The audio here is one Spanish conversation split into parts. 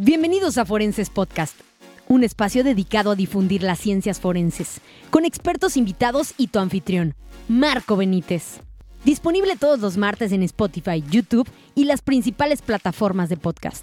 Bienvenidos a Forenses Podcast, un espacio dedicado a difundir las ciencias forenses, con expertos invitados y tu anfitrión, Marco Benítez. Disponible todos los martes en Spotify, YouTube y las principales plataformas de podcast.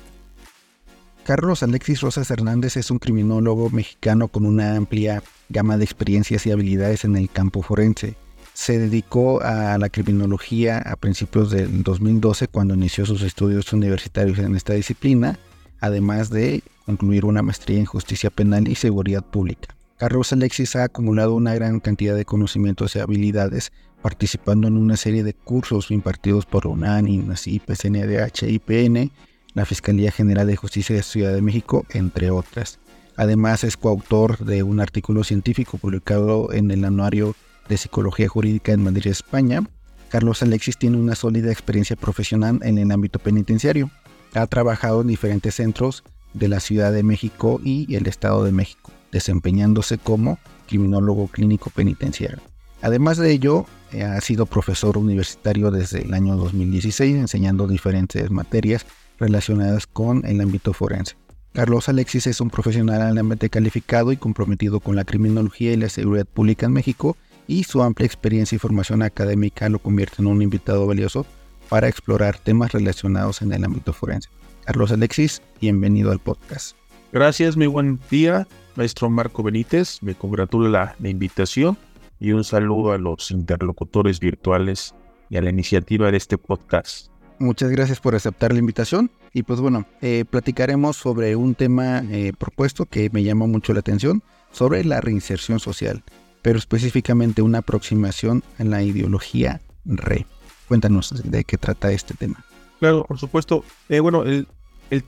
Carlos Alexis Rosas Hernández es un criminólogo mexicano con una amplia gama de experiencias y habilidades en el campo forense. Se dedicó a la criminología a principios del 2012 cuando inició sus estudios universitarios en esta disciplina además de concluir una maestría en justicia penal y seguridad pública. Carlos Alexis ha acumulado una gran cantidad de conocimientos y habilidades participando en una serie de cursos impartidos por UNAM, INACIP, CNDH, IPN, la Fiscalía General de Justicia de Ciudad de México, entre otras. Además es coautor de un artículo científico publicado en el Anuario de Psicología Jurídica en Madrid, España. Carlos Alexis tiene una sólida experiencia profesional en el ámbito penitenciario. Ha trabajado en diferentes centros de la Ciudad de México y el Estado de México, desempeñándose como criminólogo clínico penitenciario. Además de ello, eh, ha sido profesor universitario desde el año 2016, enseñando diferentes materias relacionadas con el ámbito forense. Carlos Alexis es un profesional altamente calificado y comprometido con la criminología y la seguridad pública en México y su amplia experiencia y formación académica lo convierte en un invitado valioso para explorar temas relacionados en el ámbito forense. Carlos Alexis, bienvenido al podcast. Gracias, muy buen día, maestro Marco Benítez. Me congratula la, invitación y un saludo a los interlocutores virtuales y a la iniciativa de este podcast. Muchas gracias por aceptar la invitación. Y pues bueno, eh, platicaremos sobre un tema eh, propuesto que me llama mucho la atención, sobre la reinserción social, pero específicamente una aproximación a la ideología RE. Cuéntanos de qué trata este tema. Claro, por supuesto. Eh, bueno, el,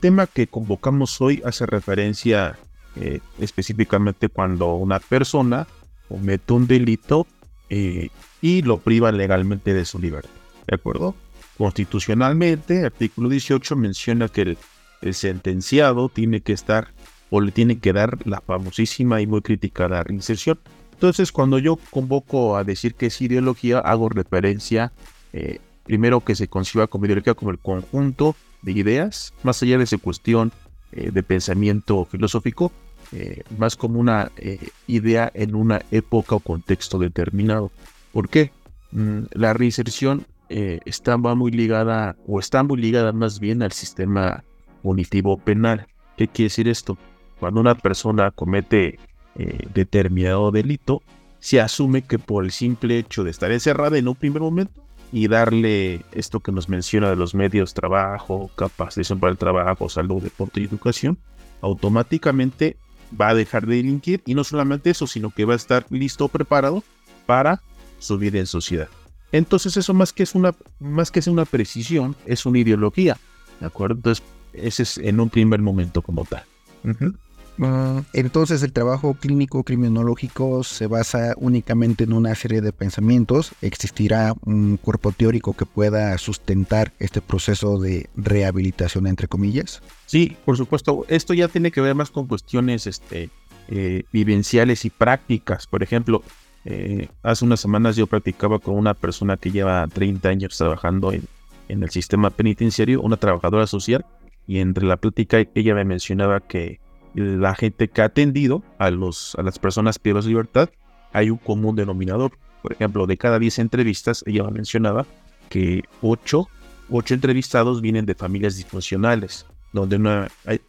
tema que convocamos hoy hace referencia eh, específicamente cuando una persona comete un delito eh, y lo priva legalmente de su libertad. ¿De acuerdo? Constitucionalmente, artículo 18 menciona que el, sentenciado tiene que estar o le tiene que dar la famosísima y muy criticada reinserción. Entonces, cuando yo convoco a decir que es ideología, hago referencia eh, primero que se conciba como ideología como el conjunto de ideas, más allá de esa cuestión eh, de pensamiento filosófico, eh, más como una idea en una época o contexto determinado. ¿Por qué? Mm, la reinserción estaba muy ligada, o está muy ligada más bien al sistema punitivo penal. ¿Qué quiere decir esto? Cuando una persona comete determinado delito, se asume que por el simple hecho de estar encerrada en un primer momento, y darle esto que nos menciona de los medios trabajo, capacitación para el trabajo, salud, deporte y educación, automáticamente va a dejar de delinquir y no solamente eso, sino que va a estar listo, preparado para subir en sociedad. Entonces eso más que es una, más que es una precisión, es una ideología, ¿de acuerdo? Entonces ese es en un primer momento como tal. Mm, entonces el trabajo clínico criminológico se basa únicamente en una serie de pensamientos. ¿Existirá un cuerpo teórico que pueda sustentar este proceso de rehabilitación, entre comillas? Sí, por supuesto. Esto ya tiene que ver más con cuestiones este, eh, vivenciales y prácticas. Por ejemplo, eh, hace unas semanas yo practicaba con una persona que lleva 30 años trabajando en, en el sistema penitenciario, una trabajadora social, y entre la plática ella me mencionaba que la gente que ha atendido a, los, a las personas privadas de libertad, hay un común denominador. Por ejemplo, de cada 10 entrevistas, ella mencionaba que 8, entrevistados vienen de familias disfuncionales, donde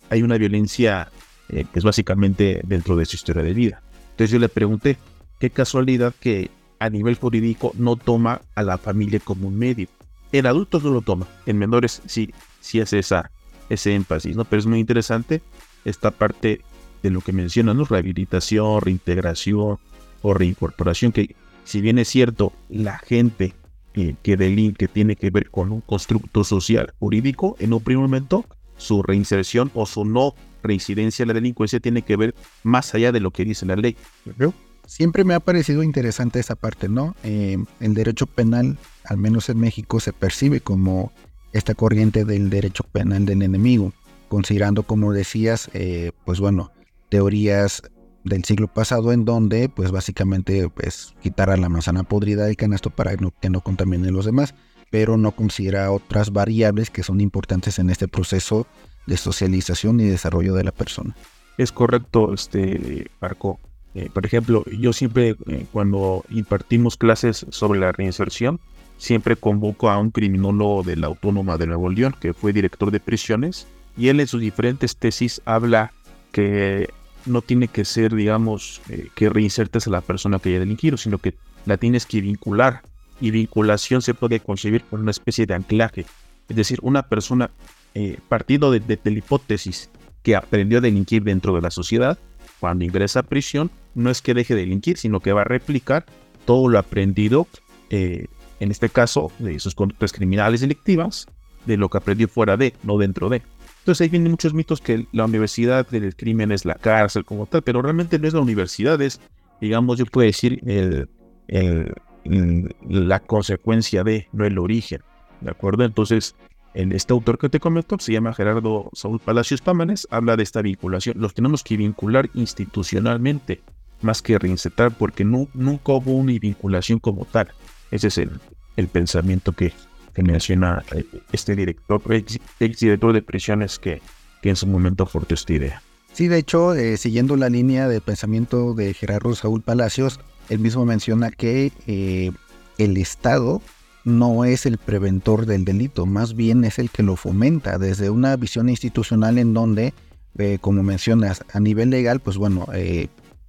hay, una violencia eh, que es básicamente dentro de su historia de vida. Entonces yo le pregunté, qué casualidad que a nivel jurídico no toma a la familia como un medio. En adultos no lo toma, en menores sí, sí hace esa, ese énfasis, ¿no? Pero es muy interesante esta parte de lo que mencionan, ¿no? rehabilitación, reintegración o reincorporación, que si bien es cierto, la gente que, que delinque tiene que ver con un constructo social jurídico, en un primer momento su reinserción o su no reincidencia a la delincuencia tiene que ver más allá de lo que dice la ley. Siempre me ha parecido interesante esa parte, ¿no? Eh, el derecho penal, al menos en México, se percibe como esta corriente del derecho penal del enemigo considerando, como decías, eh, pues bueno, teorías del siglo pasado en donde, pues básicamente, pues quitar la manzana podrida del canasto para que no contamine los demás, pero no considera otras variables que son importantes en este proceso de socialización y desarrollo de la persona. Es correcto, este Marco. Eh, por ejemplo, yo siempre eh, cuando impartimos clases sobre la reinserción, siempre convoco a un criminólogo de la Autónoma de Nuevo León, que fue director de prisiones, y él en sus diferentes tesis habla que no tiene que ser, digamos, eh, que reinsertes a la persona que haya delinquido, sino que la tienes que vincular. Y vinculación se puede concebir con una especie de anclaje. Es decir, una persona, eh, partiendo de, la hipótesis que aprendió a delinquir dentro de la sociedad, cuando ingresa a prisión, no es que deje de delinquir, sino que va a replicar todo lo aprendido, eh, en este caso, de sus conductas criminales delictivas, de lo que aprendió fuera de, no dentro de. Entonces ahí vienen muchos mitos que la universidad del crimen es la cárcel como tal, pero realmente no es la universidad, es, digamos, yo puedo decir, la consecuencia de, no el origen. ¿De acuerdo? Entonces, en este autor que te comento, se llama Gerardo Saúl Palacios Pámanes, habla de esta vinculación. Los tenemos que vincular institucionalmente, más que reinsertar, porque nunca hubo una vinculación como tal. Ese es el pensamiento que, menciona eh, este director, ex, director de prisiones que, en su momento aportó esta idea. Sí, de hecho, eh, siguiendo la línea de pensamiento de Gerardo Saúl Palacios, él mismo menciona que eh, el Estado no es el preventor del delito, más bien es el que lo fomenta desde una visión institucional en donde, como mencionas, a nivel legal, pues bueno,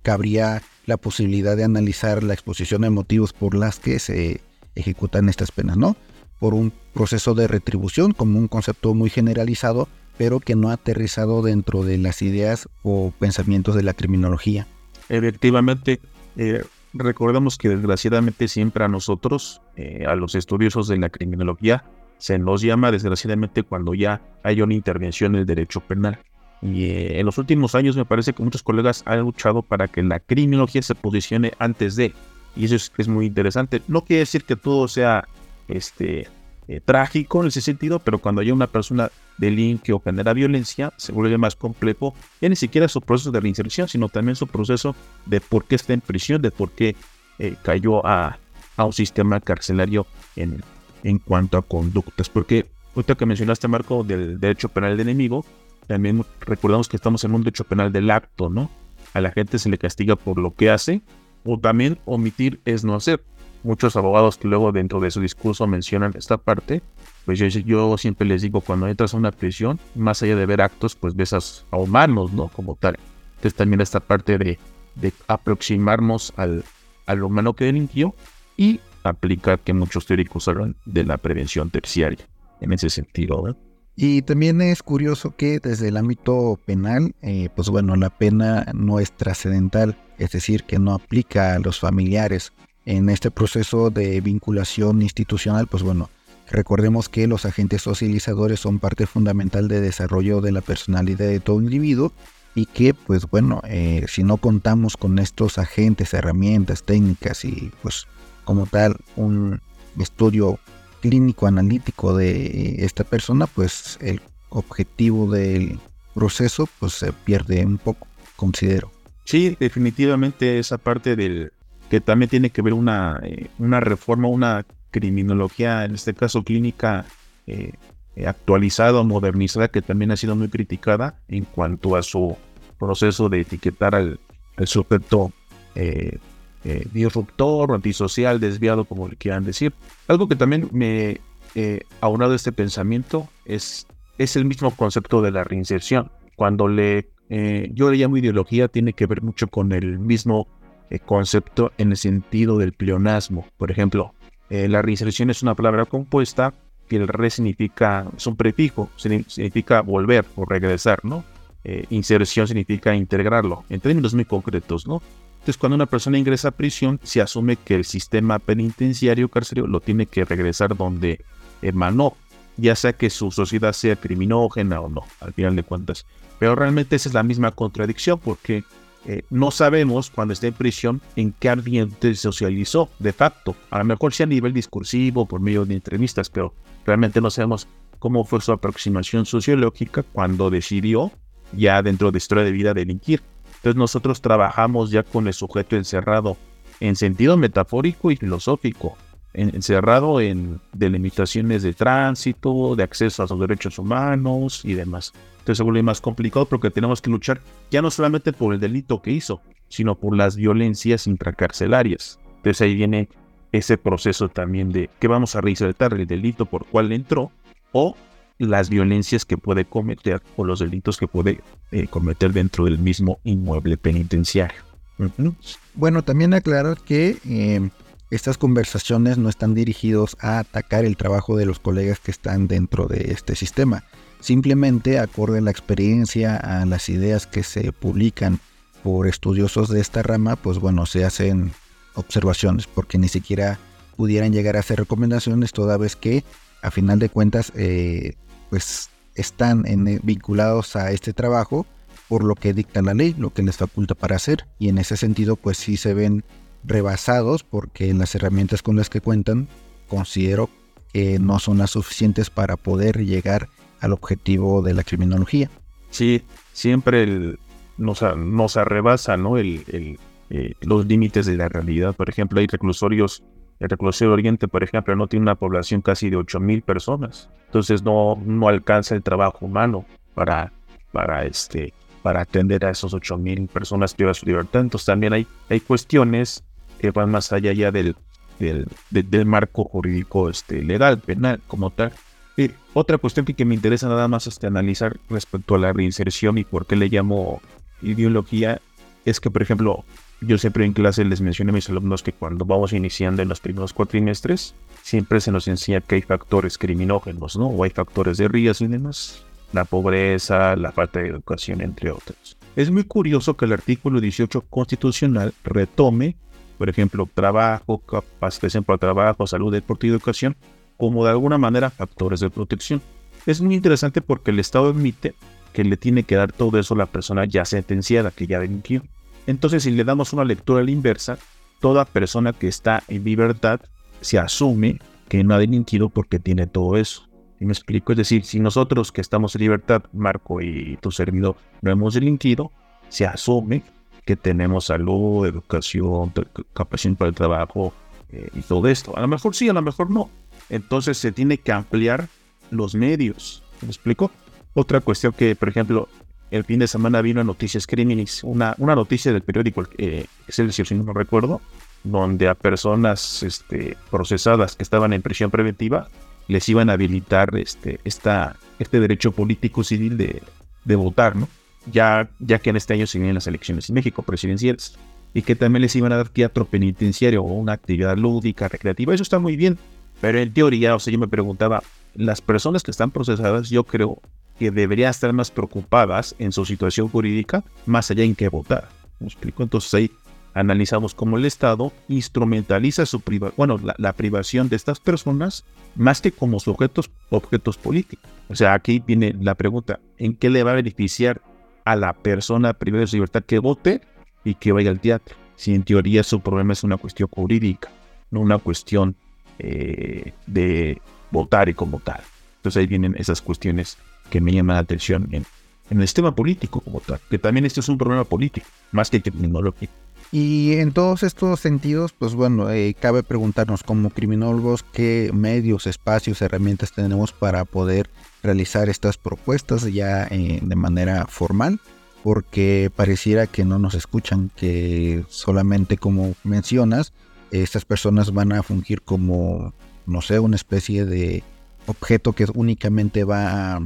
cabría la posibilidad de analizar la exposición de motivos por las que se ejecutan estas penas, ¿no? Por un proceso de retribución como un concepto muy generalizado, pero que no ha aterrizado dentro de las ideas o pensamientos de la criminología. Efectivamente, eh, recordemos que desgraciadamente siempre a nosotros, eh, a los estudiosos de la criminología, se nos llama desgraciadamente cuando ya hay una intervención en el derecho penal. Y eh, en los últimos años me parece que muchos colegas han luchado para que la criminología se posicione antes de. Y eso es, es muy interesante. No quiere decir que todo sea este, eh, trágico en ese sentido, pero cuando hay una persona delinque o genera violencia, se vuelve más complejo, ya ni siquiera su proceso de reinserción, sino también su proceso de por qué está en prisión, de por qué eh, cayó a, un sistema carcelario en, en cuanto a conductas. Porque ahorita que mencionaste, Marco, del derecho penal del enemigo, también recordamos que estamos en un derecho penal del acto, ¿no? A la gente se le castiga por lo que hace, o también omitir es no hacer muchos abogados que luego dentro de su discurso mencionan esta parte, pues yo, siempre les digo, cuando entras a una prisión, más allá de ver actos, pues ves a, humanos, ¿no? Como tal. Entonces también esta parte de, aproximarnos al, al humano que delinquió y aplicar que muchos teóricos hablan de la prevención terciaria en ese sentido. Y también es curioso que desde el ámbito penal, eh, pues bueno, la pena no es trascendental, es decir, que no aplica a los familiares en este proceso de vinculación institucional, pues bueno, recordemos que los agentes socializadores son parte fundamental de desarrollo de la personalidad de todo individuo y que pues bueno, eh, si no contamos con estos agentes, herramientas, técnicas y pues como tal un estudio clínico analítico de esta persona, pues el objetivo del proceso pues se pierde un poco, considero. Sí, definitivamente esa parte del, que también tiene que ver una, eh, una reforma, una criminología, en este caso clínica eh, actualizada o modernizada, que también ha sido muy criticada en cuanto a su proceso de etiquetar al, sujeto eh, disruptor, antisocial, desviado, como le quieran decir. Algo que también me eh, aunado este pensamiento es, es el mismo concepto de la reinserción. Cuando le, yo le llamo ideología, tiene que ver mucho con el mismo concepto en el sentido del pleonasmo. Por ejemplo, eh, la reinserción es una palabra compuesta que el re significa, es un prefijo, significa volver o regresar, ¿no? Eh, inserción significa integrarlo, en términos muy concretos, ¿no? Entonces, cuando una persona ingresa a prisión, se asume que el sistema penitenciario carcelario lo tiene que regresar donde emanó, ya sea que su sociedad sea criminógena o no, al final de cuentas. Pero realmente esa es la misma contradicción, porque eh, no sabemos cuando esté en prisión en qué ambiente socializó de facto. A lo mejor sea a nivel discursivo, por medio de entrevistas, pero realmente no sabemos cómo fue su aproximación sociológica cuando decidió ya dentro de historia de vida delinquir. Entonces nosotros trabajamos ya con el sujeto encerrado en sentido metafórico y filosófico. Encerrado en delimitaciones de tránsito, de acceso a los derechos humanos y demás. Entonces se vuelve más complicado porque tenemos que luchar ya no solamente por el delito que hizo, sino por las violencias intracarcelarias. Entonces ahí viene ese proceso también de que vamos a reinsertar el delito por cual entró o las violencias que puede cometer o los delitos que puede eh, cometer dentro del mismo inmueble penitenciario. Bueno, también aclarar que eh, estas conversaciones no están dirigidos a atacar el trabajo de los colegas que están dentro de este sistema. Simplemente acorde a la experiencia, a las ideas que se publican por estudiosos de esta rama, pues bueno, se hacen observaciones, porque ni siquiera pudieran llegar a hacer recomendaciones, toda vez que a final de cuentas, eh, pues están vinculados a este trabajo por lo que dicta la ley, lo que les faculta para hacer, y en ese sentido, pues sí se ven rebasados porque las herramientas con las que cuentan considero que no son las suficientes para poder llegar al objetivo de la criminología. Sí, siempre nos, nos arrebasa ¿no? el, eh, los límites de la realidad. Por ejemplo, hay reclusorios, el reclusorio Oriente, por ejemplo, no tiene una población casi de 8.000 personas. Entonces no, no alcanza el trabajo humano para, para, este, para atender a esos 8.000 personas que a su libertad. Entonces también hay, hay cuestiones que van más allá ya del, del, del marco jurídico este, legal, penal, como tal. Y otra cuestión que, que me interesa nada más este, analizar respecto a la reinserción y por qué le llamo ideología es que, por ejemplo, yo siempre en clase les mencioné a mis alumnos que cuando vamos iniciando en los primeros cuatrimestres, siempre se nos enseña que hay factores criminógenos, ¿no? O hay factores de riesgo y demás. La pobreza, la falta de educación, entre otros. Es muy curioso que el artículo 18 constitucional retome por ejemplo, trabajo, capacitación para trabajo, salud, deporte y educación, como de alguna manera factores de protección. Es muy interesante porque el Estado admite que le tiene que dar todo eso a la persona ya sentenciada, que ya delinquió. Entonces, si le damos una lectura a la inversa, toda persona que está en libertad se asume que no ha delinquido porque tiene todo eso. ¿Y me explico? Es decir, si nosotros que estamos en libertad, Marco y tu servidor, no hemos delinquido, se asume que tenemos salud, educación, capacidad para el trabajo eh, y todo esto. A lo mejor sí, a lo mejor no. Entonces se tiene que ampliar los medios. ¿Me explico? Otra cuestión que, por ejemplo, el fin de semana vino a Noticias Criminis, una, una noticia del periódico eh, el si no recuerdo, donde a personas este, procesadas que estaban en prisión preventiva les iban a habilitar este, esta, este derecho político civil de votar, ¿no? Ya, ya que en este año se vienen las elecciones en México presidenciales, y que también les iban a dar teatro penitenciario o una actividad lúdica, recreativa. Eso está muy bien, pero en teoría, o sea, yo me preguntaba, las personas que están procesadas, yo creo que deberían estar más preocupadas en su situación jurídica, más allá en qué votar. ¿Me explico? Entonces ahí analizamos cómo el Estado instrumentaliza su priva bueno, la, privación de estas personas más que como sujetos objetos políticos. O sea, aquí viene la pregunta, ¿en qué le va a beneficiar a la persona privada de su libertad que vote y que vaya al teatro. Si en teoría su problema es una cuestión jurídica, no una cuestión eh, de votar y como tal. Entonces ahí vienen esas cuestiones que me llaman la atención en, el sistema político como tal, que también este es un problema político, más que criminológico. Y en todos estos sentidos, pues bueno, eh, cabe preguntarnos como criminólogos qué medios, espacios, herramientas tenemos para poder realizar estas propuestas ya eh, de manera formal porque pareciera que no nos escuchan, que solamente como mencionas, estas personas van a fungir como, no sé, una especie de objeto que únicamente va a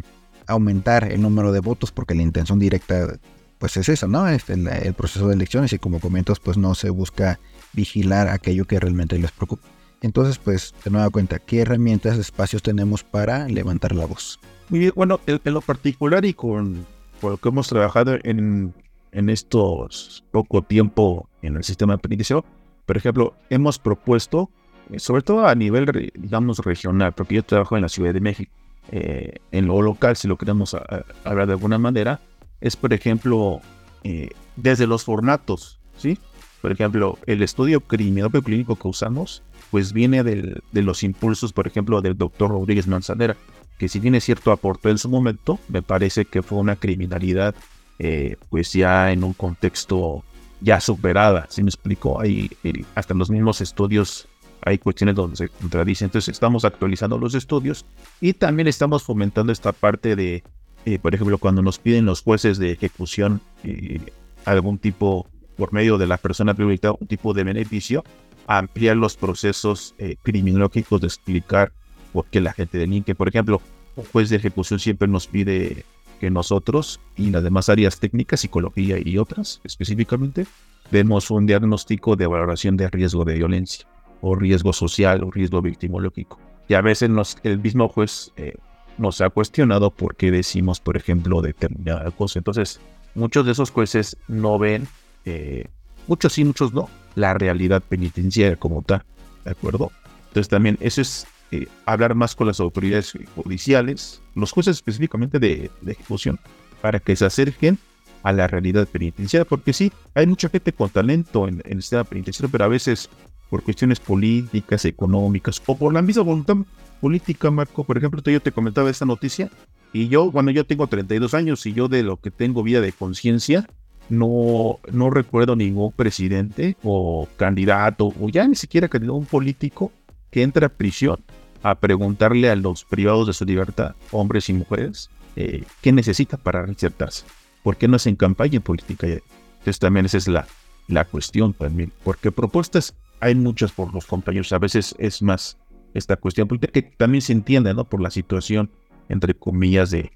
aumentar el número de votos porque la intención directa pues es esa, ¿no? Es el, el proceso de elecciones y como comentas pues no se busca vigilar aquello que realmente les preocupa. Entonces, pues, de nueva cuenta, ¿qué herramientas, espacios tenemos para levantar la voz? Muy bien, bueno, en, lo particular y con, lo que hemos trabajado en, en estos poco tiempo en el sistema penitenciario, por ejemplo, hemos propuesto, eh, sobre todo a nivel, digamos, regional, porque yo trabajo en la Ciudad de México, eh, en lo local, si lo queremos hablar de alguna manera, es, por ejemplo, eh, desde los formatos, ¿sí? Por ejemplo, el estudio criminológico clínico que usamos pues viene de los impulsos, por ejemplo, del doctor Rodríguez Manzanera, que si tiene cierto aporte en su momento, me parece que fue una criminalidad, eh, pues ya en un contexto ya superada, si me explico, hay hasta los mismos estudios hay cuestiones donde se contradicen. Entonces estamos actualizando los estudios y también estamos fomentando esta parte de, eh, por ejemplo, cuando nos piden los jueces de ejecución eh, algún tipo, por medio de la persona privada, un tipo de beneficio, ampliar los procesos eh, criminológicos de explicar por qué la gente delinque. Por ejemplo, un juez de ejecución siempre nos pide que nosotros y las demás áreas técnicas, psicología y otras específicamente, demos un diagnóstico de valoración de riesgo de violencia o riesgo social o riesgo victimológico. Y a veces nos, el mismo juez eh, nos ha cuestionado por qué decimos, por ejemplo, determinada cosa. Entonces, muchos de esos jueces no ven, eh, muchos sí, muchos no, la realidad penitenciaria como tal, ¿de acuerdo? Entonces también eso es eh, hablar más con las autoridades judiciales, los jueces específicamente de, ejecución, para que se acerquen a la realidad penitenciaria, porque sí, hay mucha gente con talento en, en el sistema penitenciario, pero a veces por cuestiones políticas, económicas o por la misma voluntad política, Marco. Por ejemplo, yo te comentaba esta noticia y yo, bueno, yo tengo 32 años y yo de lo que tengo vida de conciencia, no, no recuerdo ningún presidente o candidato o ya ni siquiera candidato, un político que entra a prisión a preguntarle a los privados de su libertad, hombres y mujeres, eh, qué necesita para reinsertarse. ¿Por qué no hacen campaña política? Entonces también esa es la, la cuestión también, porque propuestas hay muchas por los compañeros, a veces es más esta cuestión política que también se entiende, ¿no? Por la situación, entre comillas, de,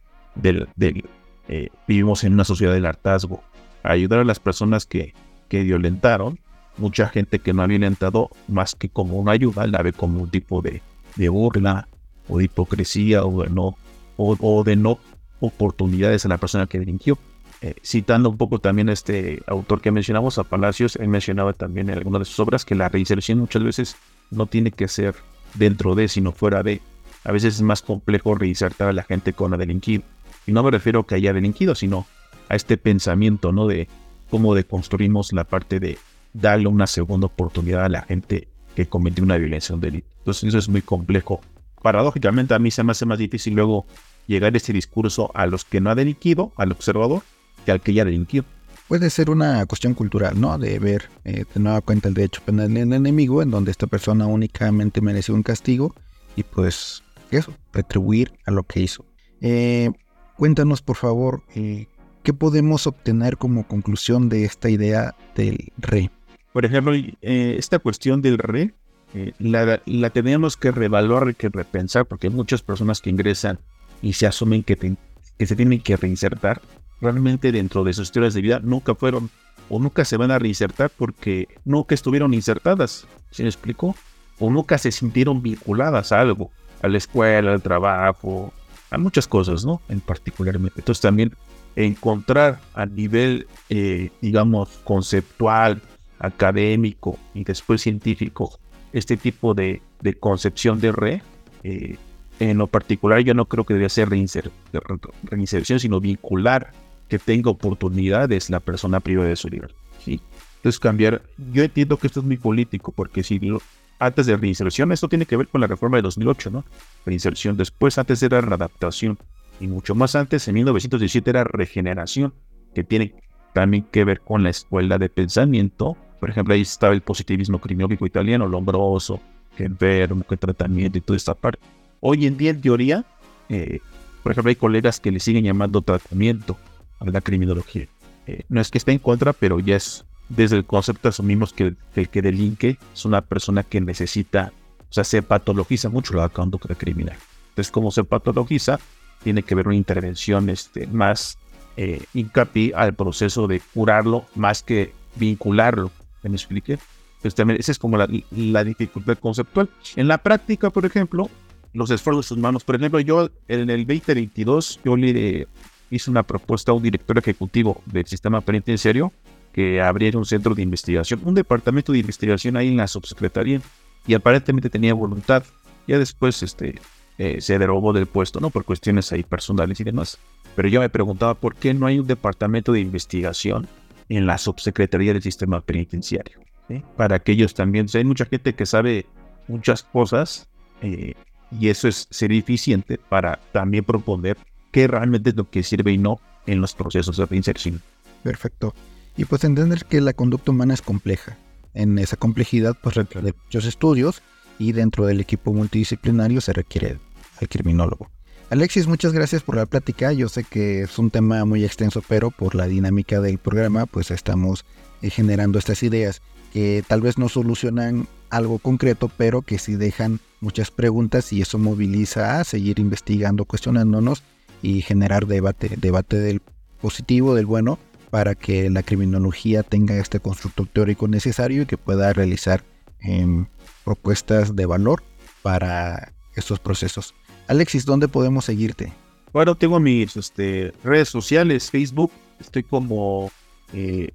eh, vivimos en una sociedad del hartazgo. Ayudar a las personas que, que violentaron, mucha gente que no ha violentado más que como una ayuda, la ve como un tipo de, burla o de hipocresía o de no, o de no oportunidades a la persona que delinquió. Eh, citando un poco también a este autor que mencionamos, a Palacios, él mencionaba también en alguna de sus obras que la reinserción muchas veces no tiene que ser dentro de, sino fuera de. A veces es más complejo reinsertar a la gente con la delinquido. Y no me refiero a que haya delinquido, sino a este pensamiento, ¿no? De cómo deconstruimos la parte de darle una segunda oportunidad a la gente que cometió una violencia, un delito. Entonces eso es muy complejo. Paradójicamente a mí se me hace más difícil luego llegar ese discurso a los que no ha delinquido, al observador, al que ya delinquió. Puede ser una cuestión cultural, ¿no? De ver eh, de nueva cuenta el derecho penal del enemigo, en donde esta persona únicamente merece un castigo y pues eso, retribuir a lo que hizo. Eh, cuéntanos, por favor, eh, ¿qué podemos obtener como conclusión de esta idea del re? Por ejemplo, esta cuestión del re la, la, tenemos que revaluar, que repensar, porque hay muchas personas que ingresan y se asumen que, que se tienen que reinsertar realmente dentro de sus historias de vida nunca fueron o nunca se van a reinsertar porque nunca estuvieron insertadas, ¿se me explicó? O nunca se sintieron vinculadas a algo, a la escuela, al trabajo, a muchas cosas, ¿no? En particularmente. Entonces también encontrar a nivel, eh, digamos, conceptual, académico y después científico este tipo de, concepción de re, eh, en lo particular yo no creo que debería ser reinserción, sino vincular que tenga oportunidades la persona privada de su libertad. ¿sí? Entonces cambiar, yo entiendo que esto es muy político, porque si antes de reinserción, esto tiene que ver con la reforma de 2008, ¿no? Reinserción, después antes era readaptación, y mucho más antes, en 1917 era regeneración, que tiene también que ver con la escuela de pensamiento. Por ejemplo, ahí estaba el positivismo criminológico italiano, Lombroso, que enfermo, que tratamiento y toda esta parte. Hoy en día, en teoría, eh, por ejemplo, hay colegas que le siguen llamando tratamiento, a la criminología. Eh, no es que esté en contra, pero ya es desde el concepto asumimos que, el que delinque es una persona que necesita, o sea, se patologiza mucho la conducta criminal. Entonces, como se patologiza, tiene que haber una intervención este, más eh, hincapié al proceso de curarlo más que vincularlo. ¿Me expliqué? Entonces, también esa es como la, la dificultad conceptual. En la práctica, por ejemplo, los esfuerzos humanos, por ejemplo, yo en el 2022, yo le hizo una propuesta a un director ejecutivo del sistema penitenciario que abriera un centro de investigación, un departamento de investigación ahí en la subsecretaría y aparentemente tenía voluntad. Ya después este, eh, se derogó del puesto, ¿no? Por cuestiones ahí personales y demás. Pero yo me preguntaba por qué no hay un departamento de investigación en la subsecretaría del sistema penitenciario. Para que también, hay mucha gente que sabe muchas cosas eh, y eso es ser eficiente para también proponer qué realmente es lo que sirve y no en los procesos de reinserción. Perfecto. Y pues entender que la conducta humana es compleja. En esa complejidad, pues requiere muchos estudios y dentro del equipo multidisciplinario se requiere al criminólogo. Alexis, muchas gracias por la plática. Yo sé que es un tema muy extenso, pero por la dinámica del programa, pues estamos eh, generando estas ideas que tal vez no solucionan algo concreto, pero que sí dejan muchas preguntas y eso moviliza a seguir investigando, cuestionándonos y generar debate, debate del positivo, del bueno, para que la criminología tenga este constructo teórico necesario y que pueda realizar em, propuestas de valor para estos procesos. Alexis, ¿dónde podemos seguirte? Bueno, tengo mis este, redes sociales, Facebook, estoy como eh,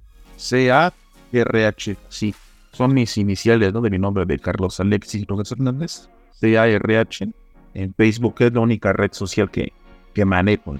CARH, sí, son mis iniciales ¿no? de mi nombre, de Carlos Alexis Rodríguez Hernández, CARH, en Facebook es la única red social que, que manejo,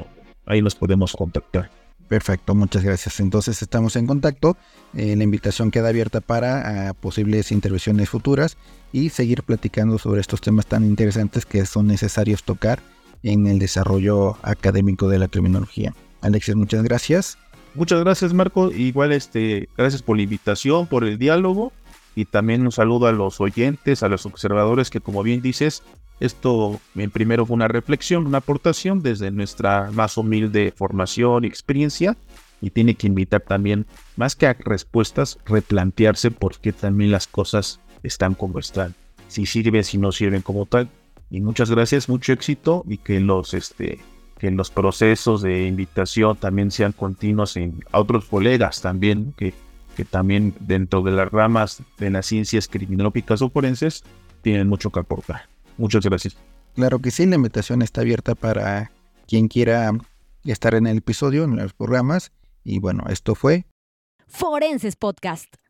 ahí nos podemos contactar. Perfecto, muchas gracias. Entonces estamos en contacto. Eh, la invitación queda abierta para ah, posibles intervenciones futuras y seguir platicando sobre estos temas tan interesantes que son necesarios tocar en el desarrollo académico de la criminología. Alexis, muchas gracias. Muchas gracias, Marco. Igual, este, gracias por la invitación, por el diálogo y también un saludo a los oyentes, a los observadores que, como bien dices, esto en primero fue una reflexión, una aportación desde nuestra más humilde formación y experiencia y tiene que invitar también, más que a respuestas, replantearse por qué también las cosas están como están, si sirven, si no sirven como tal. Y muchas gracias, mucho éxito y que los, este, que los procesos de invitación también sean continuos en a otros colegas también, que, que también dentro de las ramas de las ciencias criminológicas o forenses tienen mucho que aportar. Muchas gracias. Claro que sí, la invitación está abierta para quien quiera estar en el episodio, en los programas. Y bueno, esto fue Forenses Podcast.